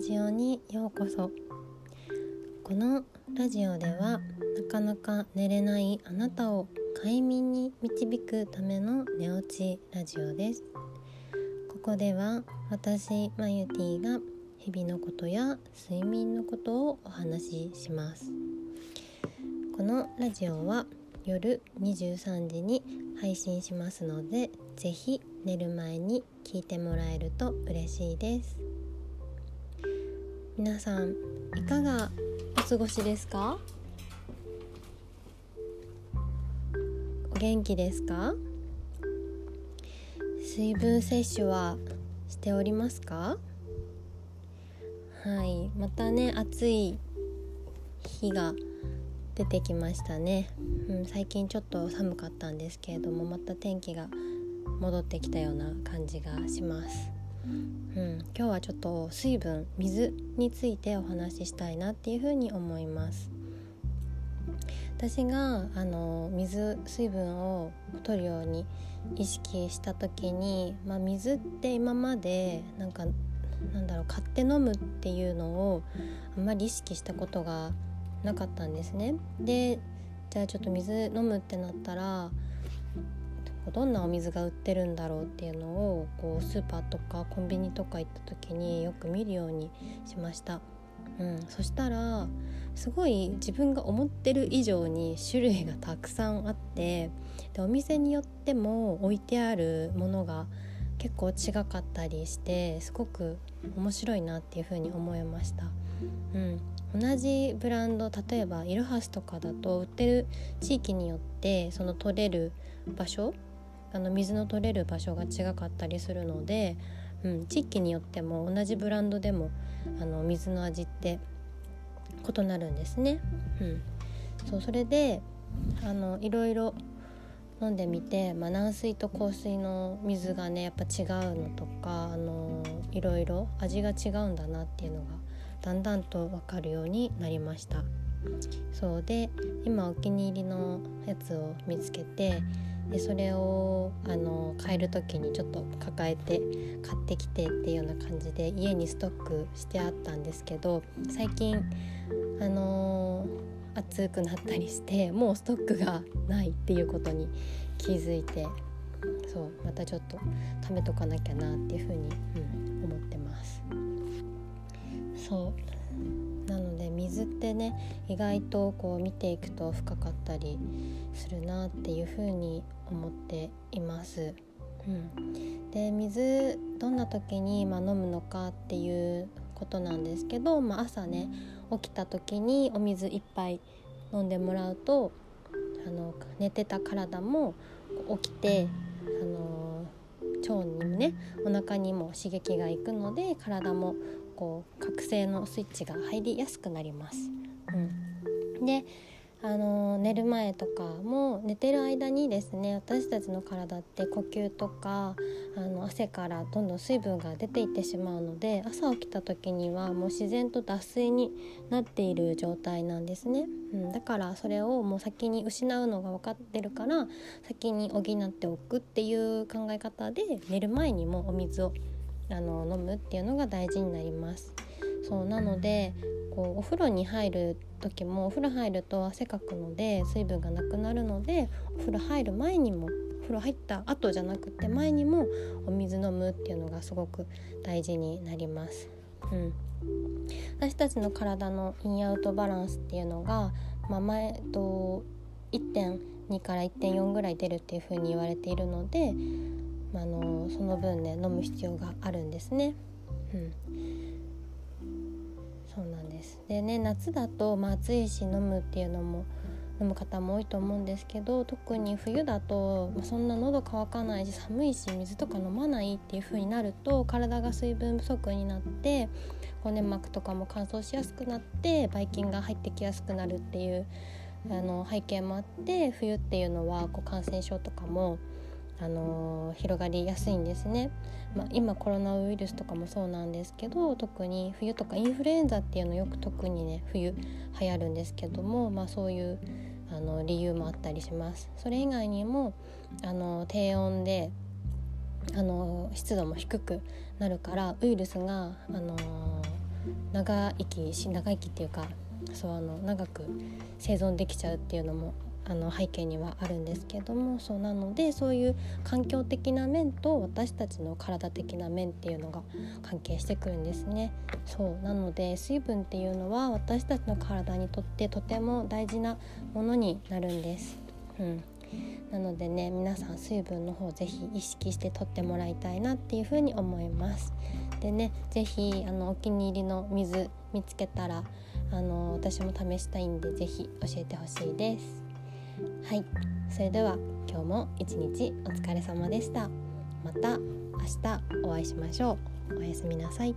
ラジオにようこそ。このラジオではなかなか寝れないあなたを快眠に導くための寝落ちラジオです。ここでは私マユティが日々のことや睡眠のことをお話しします。このラジオは夜23時に配信しますのでぜひ寝る前に聞いてもらえると嬉しいです。皆さんいかがお過ごしですか？お元気ですか？水分摂取はしておりますか？はいまたね暑い日が出てきましたね、うん、最近ちょっと寒かったんですけれどもまた天気が戻ってきたような感じがします、うん、今日はちょっと水分水についてお話ししたいなっていうふうに思います。私があの水水分を取るように意識した時に、まあ、水って今までなんかなんだろう買って飲むっていうのをあんまり意識したことがなかったんですね。でじゃあちょっと水飲むってなったらどんなお水が売ってるんだろうっていうのをこうスーパーとかコンビニとか行った時によく見るようにしました、うん、そしたらすごい自分が思ってる以上に種類がたくさんあってでお店によっても置いてあるものが結構違かったりしてすごく面白いなっていうふうに思いました。うん、同じブランド例えばイロハスとかだと売ってる地域によってその取れる場所あの水の取れる場所が違かったりするので、うん、地域によっても同じブランドでもあの水の味って異なるんですね。うん、そうそれであのいろいろ飲んでみて、まあ、軟水と硬水の水がねやっぱ違うのとかあのいろいろ味が違うんだなっていうのがだんだんと分かるようになりましたそうで今お気に入りのやつを見つけてでそれをあの買える時にちょっと抱えて買ってきてっていうような感じで家にストックしてあったんですけど最近あのー、暑くなったりしてもうストックがないっていうことに気づいてそうまたちょっと貯めとかなきゃなっていうふうに、うん、思ってます。そうなのでってね意外とこう見ていくと深かったりするなっていうふうに思っています。うん、で水どんな時に、まあ、飲むのかっていうことなんですけど、まあ、朝ね起きた時にお水1杯飲んでもらうとあの寝てた体も起きてあの腸にもねお腹にも刺激がいくので体もこう覚醒のスイッチが入りやすくなります。うん、であの寝る前とかも寝てる間にですね私たちの体って呼吸とかあの汗からどんどん水分が出ていってしまうので朝起きた時にはもう自然と脱水になっている状態なんですね、うん、だからそれをもう先に失うのが分かってるから先に補っておくっていう考え方で寝る前にもお水をあの飲むっていうのが大事になります。そうなのでこうお風呂に入る時もお風呂入ると汗かくので水分がなくなるのでお風呂入る前にもお風呂入った後じゃなくて前にもお水飲むっていうのがすごく大事になります。うん、私たちの体のインアウトバランスっていうのが、まあ、前と1.2から1.4ぐらい出るっていうふうに言われているのであのその分ね飲む必要があるんですね。うん、そうなんですでね夏だと、まあ、暑いし飲むっていうのも飲む方も多いと思うんですけど特に冬だと、まあ、そんな喉乾かないし寒いし水とか飲まないっていう風になると体が水分不足になって骨膜とかも乾燥しやすくなってばい菌が入ってきやすくなるっていうあの背景もあって冬っていうのはこう感染症とかもあの広がりやすいんですね、まあ、今コロナウイルスとかもそうなんですけど特に冬とかインフルエンザっていうのよく特にね冬流行るんですけども、まあ、そういうあの理由もあったりします。それ以外にもあの低温であの湿度も低くなるからウイルスがあの長生きし長生きっていうかそうあの長く生存できちゃうっていうのもあの背景にはあるんですけどもそうなのでそういう環境的な面と私たちの体的な面っていうのが関係してくるんですね。そうなので水分っていうのは私たちの体にとってとても大事なものになるんです。うん。なのでね皆さん水分の方ぜひ意識してとってもらいたいなっていうふうに思います。でね是非あのお気に入りの水見つけたらあの私も試したいんで是非教えてほしいです。はい。それでは今日も一日お疲れ様でした。また明日お会いしましょう。おやすみなさい。